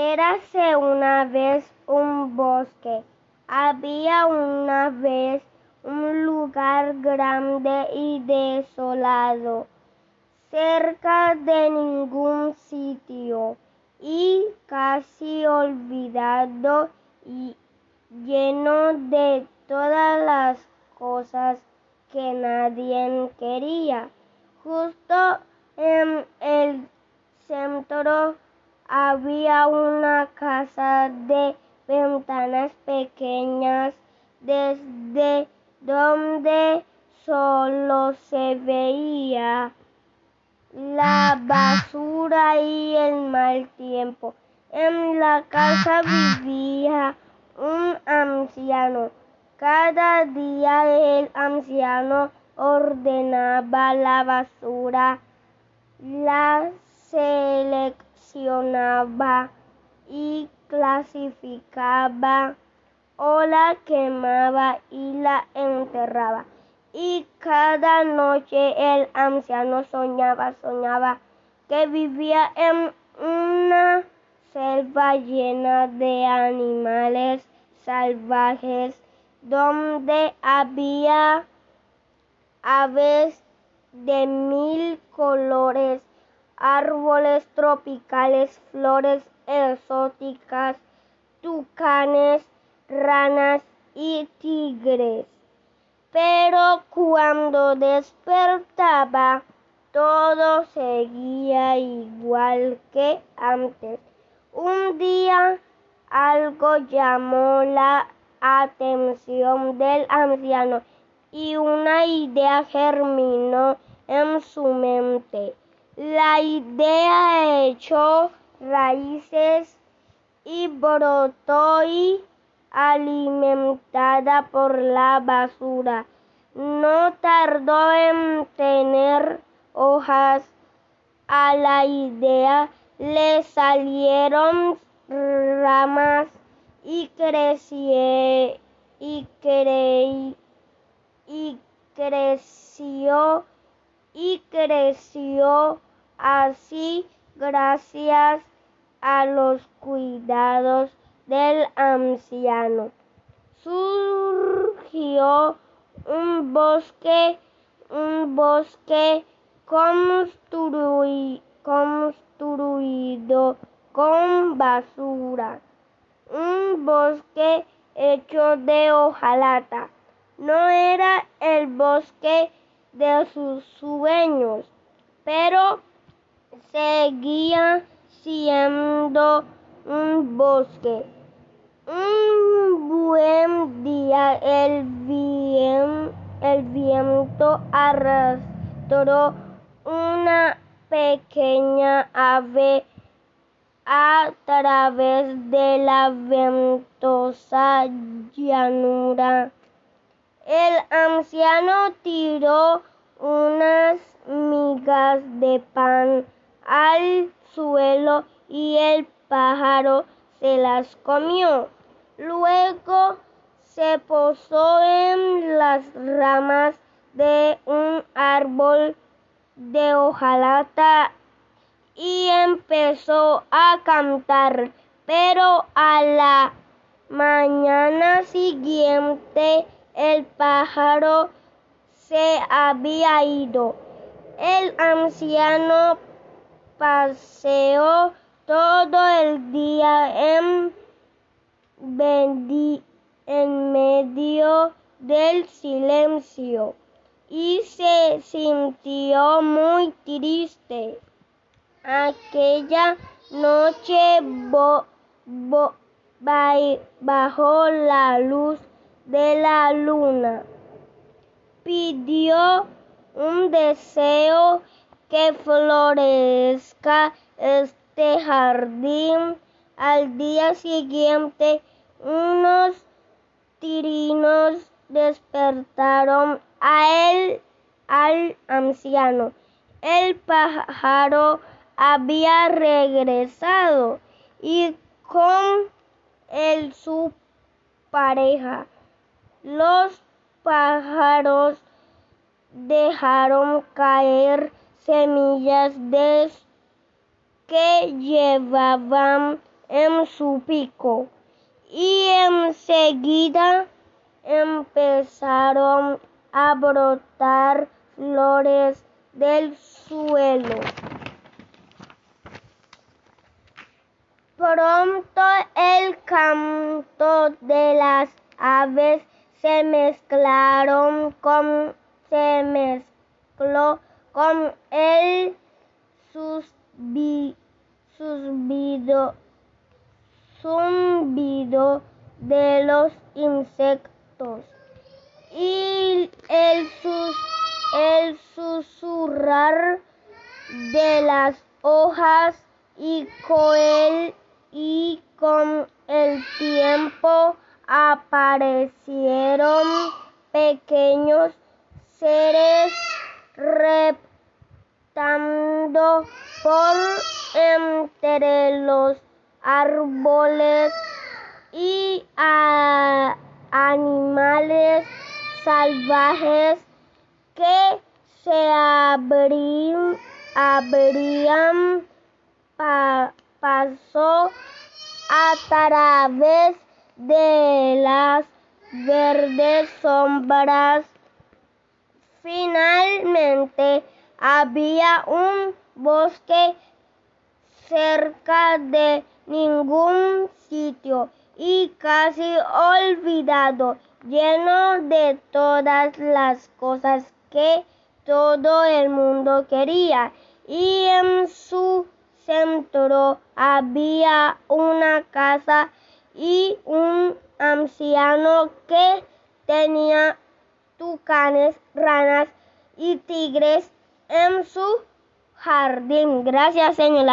Érase una vez un bosque. Había una vez un lugar grande y desolado, cerca de ningún sitio y casi olvidado y lleno de todas las cosas que nadie quería. Justo en el centro había una casa de ventanas pequeñas desde donde solo se veía la basura y el mal tiempo. En la casa vivía un anciano. Cada día el anciano ordenaba la basura, la seleccionaba y clasificaba o la quemaba y la enterraba. Y cada noche el anciano soñaba, soñaba que vivía en una selva llena de animales salvajes donde había aves de mil colores, árboles tropicales, flores exóticas, tucanes, ranas y tigres. Pero cuando despertaba, todo seguía igual que antes. Un día algo llamó la atención del anciano y una idea germinó en su mente. La idea echó raíces y brotó y alimentada por la basura. No tardó en tener hojas. A la idea le salieron ramas y creció y, y creció y creció así gracias a los cuidados del anciano. Surgió un bosque, un bosque construido con basura, un bosque hecho de hojalata. No era el bosque de sus sueños, pero seguía siendo un bosque. Un buen día el, el viento arrastró una pequeña ave a través de la ventosa llanura. El anciano tiró unas migas de pan al suelo y el pájaro se las comió. Luego se posó en las ramas de un árbol de hojalata y empezó a cantar, pero a la mañana siguiente el pájaro se había ido. El anciano paseó todo el día en, medio del silencio y se sintió muy triste. Aquella noche bajo la luz de la luna pidió un deseo que florezca este jardín. Al día siguiente, unos tirinos despertaron a él, al anciano. El pájaro había regresado y con él su pareja. Los pájaros dejaron caer semillas de que llevaban en su pico y enseguida empezaron a brotar flores del suelo. Pronto el canto de las aves se mezclaron con se mezcló con el susbido, zumbido de los insectos. Y el, el susurrar de las hojas y con el, y con el tiempo aparecieron pequeños seres por entre los árboles y animales salvajes que se abrían pasó a través de las verdes sombras. Finalmente había un bosque cerca de ningún sitio y casi olvidado, lleno de todas las cosas que todo el mundo quería. Y en su centro había una casa y un anciano que tenía tucanes, ranas y tigres en su jardín. Gracias, señora.